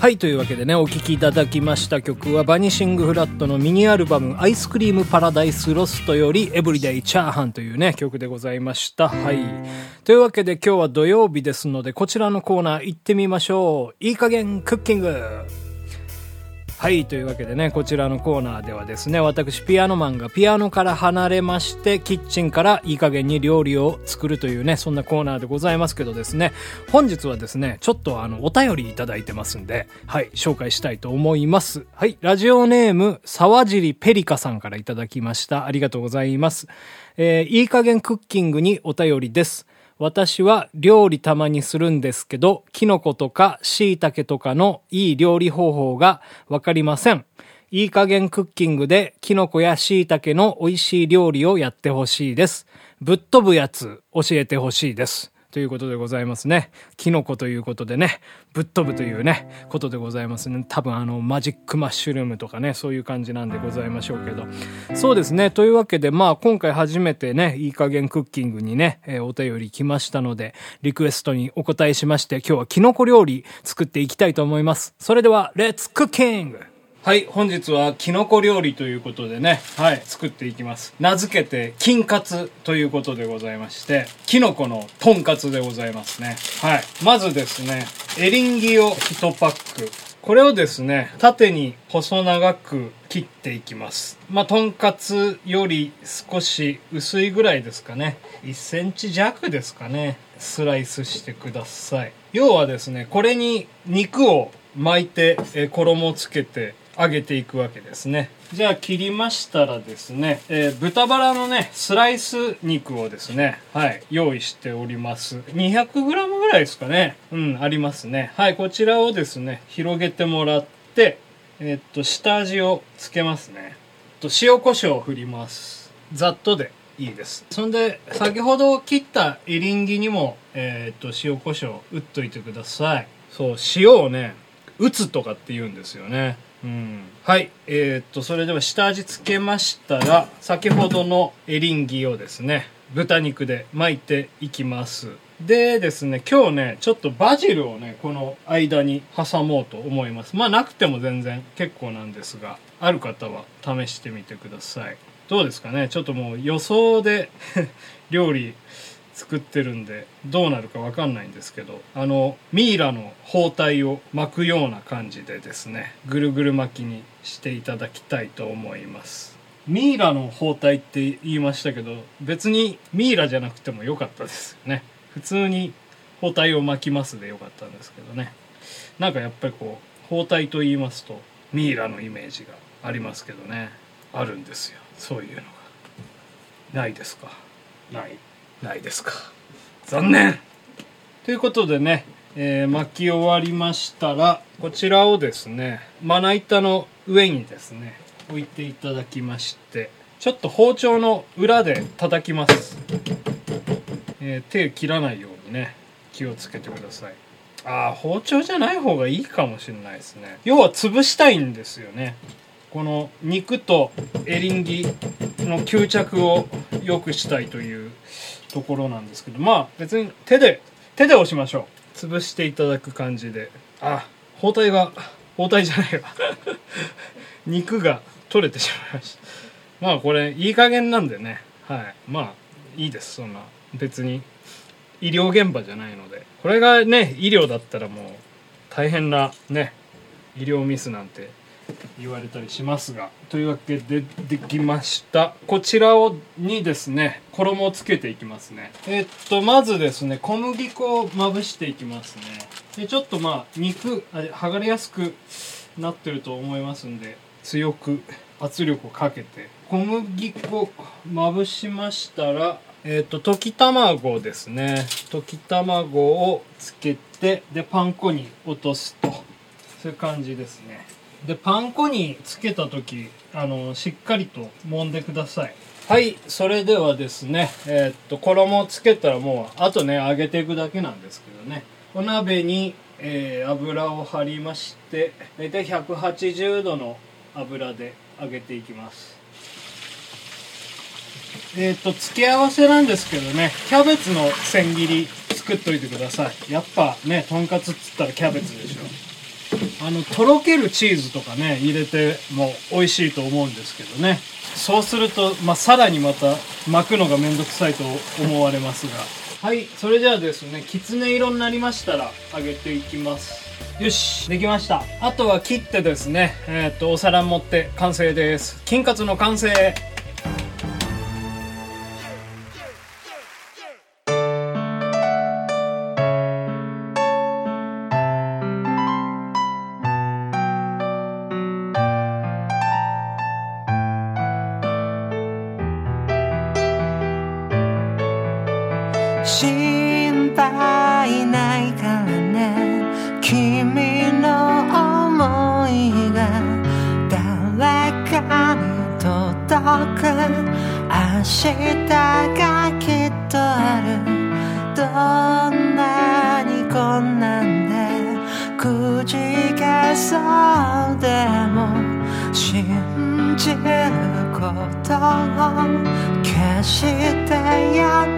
はい、というわけでね、お聴きいただきました曲は、バニシングフラットのミニアルバム、アイスクリームパラダイスロストより、エブリデイチャーハンというね、曲でございました。はい。というわけで今日は土曜日ですので、こちらのコーナー行ってみましょう。いい加減クッキングはい。というわけでね、こちらのコーナーではですね、私、ピアノマンがピアノから離れまして、キッチンからいい加減に料理を作るというね、そんなコーナーでございますけどですね、本日はですね、ちょっとあの、お便りいただいてますんで、はい、紹介したいと思います。はい。ラジオネーム、沢尻ペリカさんからいただきました。ありがとうございます。えーいい加減クッキングにお便りです。私は料理たまにするんですけど、キノコとか椎茸とかのいい料理方法がわかりません。いい加減クッキングでキノコや椎茸の美味しい料理をやってほしいです。ぶっ飛ぶやつ教えてほしいです。ということでございますね。キノコということでね、ぶっ飛ぶというね、ことでございますね。多分あの、マジックマッシュルームとかね、そういう感じなんでございましょうけど。そうですね。というわけで、まあ今回初めてね、いい加減クッキングにね、えーお便り来ましたので、リクエストにお答えしまして、今日はキノコ料理作っていきたいと思います。それでは、レッツクッキングはい、本日はキノコ料理ということでね、はい、作っていきます。名付けて、金カツということでございまして、キノコのトンカツでございますね。はい。まずですね、エリンギを1パック。これをですね、縦に細長く切っていきます。まあ、トンカツより少し薄いぐらいですかね。1センチ弱ですかね。スライスしてください。要はですね、これに肉を巻いて、え衣をつけて揚げていくわけですね。じゃあ切りましたらですね、えー豚バラのね、スライス肉をですね、はい、用意しております。200g ぐらいですかね。うん、ありますね。はい、こちらをですね、広げてもらって、えーっと、下味をつけますね。と塩コショウを振ります。ざっとでいいです。そんで、先ほど切ったエリンギにも、えーっと、塩コショウ打っといてください。そう、塩をね、打つとかって言うんですよね。うん。はい。えーっと、それでは下味つけましたら、先ほどのエリンギをですね、豚肉で巻いていきます。でですね、今日ね、ちょっとバジルをね、この間に挟もうと思います。まあなくても全然結構なんですが、ある方は試してみてください。どうですかね？ちょっともう予想で 料理作ってるんでどうなるかわかんないんですけどあのミイラの包帯を巻くような感じでですねぐるぐる巻きにしていただきたいと思います。ミイラの包帯って言いましたけど別にミイラじゃなくてもよかったですよね。普通に包帯を巻きますでよかったんですけどね。なんかやっぱりこう包帯と言いますとミイラのイメージがありますけどね。あるんですよ。そういうのが。ないですか？ない。ないですか。残念。ということでね、えー巻き終わりましたらこちらをですねまな板の上にですね置いていただきましてちょっと包丁の裏で叩きます。えー手切らないようにね気をつけてください。ああ包丁じゃない方がいいかもしれないですね。要は潰したいんですよね。この肉とエリンギの吸着を良くしたいというところなんですけどまあ別に手で手で押しましょう。潰していただく感じで。あ。包帯が包帯じゃないわ。肉が取れてしまいました。まあこれいい加減なんでね。はい。まあいいです。そんな別に。医療現場じゃないので。これがね医療だったらもう大変なね医療ミスなんて言われたりしますがというわけでできました。こちらをにですね衣をつけていきますね。えっとまずですね小麦粉をまぶしていきますね。でちょっとまあ肉あ剥がれやすくなってると思いますんで強く圧力をかけて小麦粉まぶしましたらえっ、と溶き卵ですね。溶き卵をつけてでパン粉に落とすと。そういう感じですね。でパン粉につけた時あのしっかりと揉んでください。はいそれではですねえーっと衣をつけたらもうあとね揚げていくだけなんですけどね。お鍋に、えー油を張りまして大体180度の油で揚げていきます。えーっと付け合わせなんですけどねキャベツの千切り作っといてください。やっぱねとんかつっつったらキャベツでしょ。あのとろけるチーズとかね入れても美味しいと思うんですけどね。そうすると、まあ、さらにまた巻くのがめんどくさいと思われますが。はいそれではですねきつね色になりましたら揚げていきます。よしできました。あとは切ってですねえーっとお皿に盛って完成です。金カツの完成。心配ないからね。君の想いが誰かに届く。明日がきっとある。どんなに困難でくじけそうでも信じることを決してやめ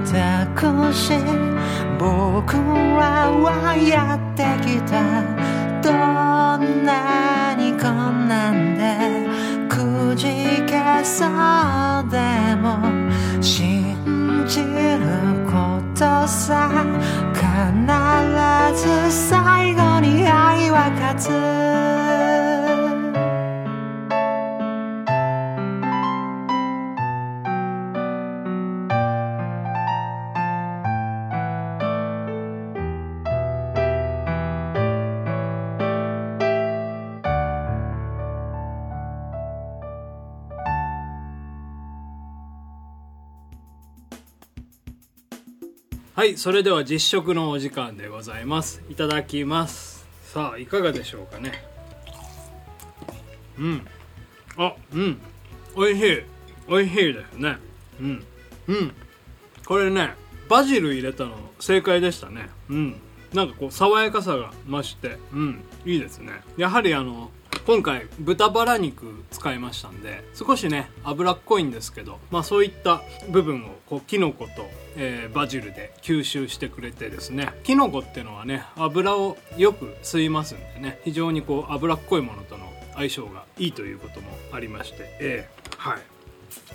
いを託し僕らはやってきた。どんなに困難でくじけそうでも信じることさ必ず最後に愛は勝つ。はいそれでは実食のお時間でございます。いただきます。さあいかがでしょうかね。うん。あうん。おいしい。おいしいですね。うん。うん。これねバジル入れたの正解でしたね。うん。なんかこう爽やかさが増してうん。いいですね。やはりあの今回豚バラ肉使いましたんで少しね脂っこいんですけどまあそういった部分をこうキノコと、えーバジルで吸収してくれてですねキノコっていうのはね油をよく吸いますんでね非常にこう脂っこいものとの相性がいいということもありましてええはい。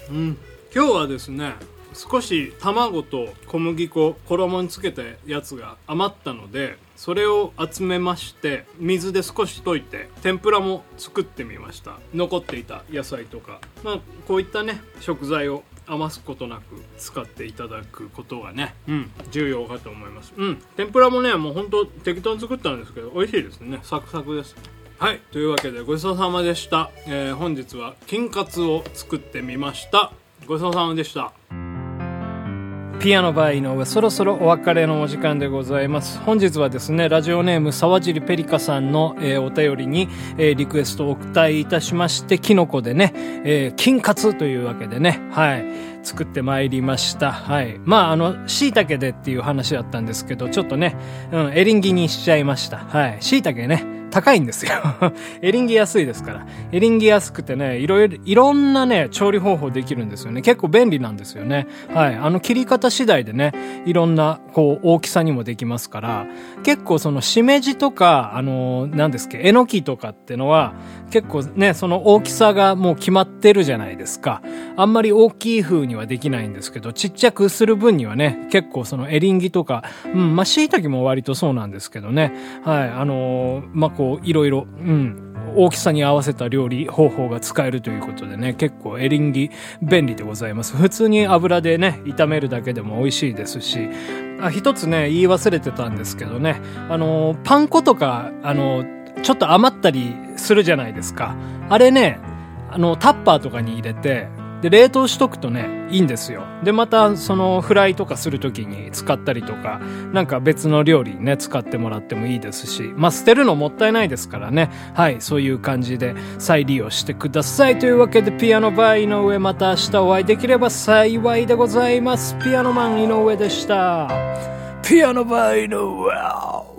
うん。今日はですね少し卵と小麦粉衣につけたやつが余ったのでそれを集めまして水で少し溶いて天ぷらも作ってみました残っていた野菜とかまあこういったね食材を余すことなく使っていただくことがね、うん、重要かと思います。うん、天ぷらもね、もうほんと適当に作ったんですけど、美味しいですね。サクサクです。はい、というわけでごちそうさまでした。えー本日は金カツを作ってみました。ごちそうさまでした。ピアノバー井上、そろそろお別れのお時間でございます。本日はですね、ラジオネーム沢尻ペリカさんの、えーお便りに、えーリクエストをお答えいたしまして、キノコでね、えー金カツというわけでね、はい、作ってまいりました。はい。まあ、あの、椎茸でっていう話だったんですけど、ちょっとね、うん、エリンギにしちゃいました。はい。椎茸ね、高いんですよ。エリンギ安いですから。エリンギ安くてね、いろいろ、いろんなね、調理方法できるんですよね。結構便利なんですよね。はい。あの、切り方次第でね、いろんな、こう、大きさにもできますから、結構その、しめじとか、あの、なんですっけ、えのきとかってのは、結構ね、その大きさがもう決まってるじゃないですか。あんまり大きい風にはできないんですけど、ちっちゃくする分にはね、結構そのエリンギとか、うん、まあ、椎茸も割とそうなんですけどね。はい。あのーまあ、こう、こういろいろ、うん。大きさに合わせた料理方法が使えるということでね、結構エリンギ便利でございます。普通に油でね、炒めるだけでも美味しいですし、あ、一つね、言い忘れてたんですけどね、あのパン粉とか、あのちょっと余ったりするじゃないですか。あれね、あの、タッパーとかに入れて、で、冷凍しとくとね、いいんですよ。で、また、その、フライとかするときに使ったりとか、なんか別の料理ね、使ってもらってもいいですし、まあ、捨てるのもったいないですからね。はい、そういう感じで再利用してください。というわけで、ピアノバー井上、また明日お会いできれば幸いでございます。ピアノマン井上でした。ピアノバー井上。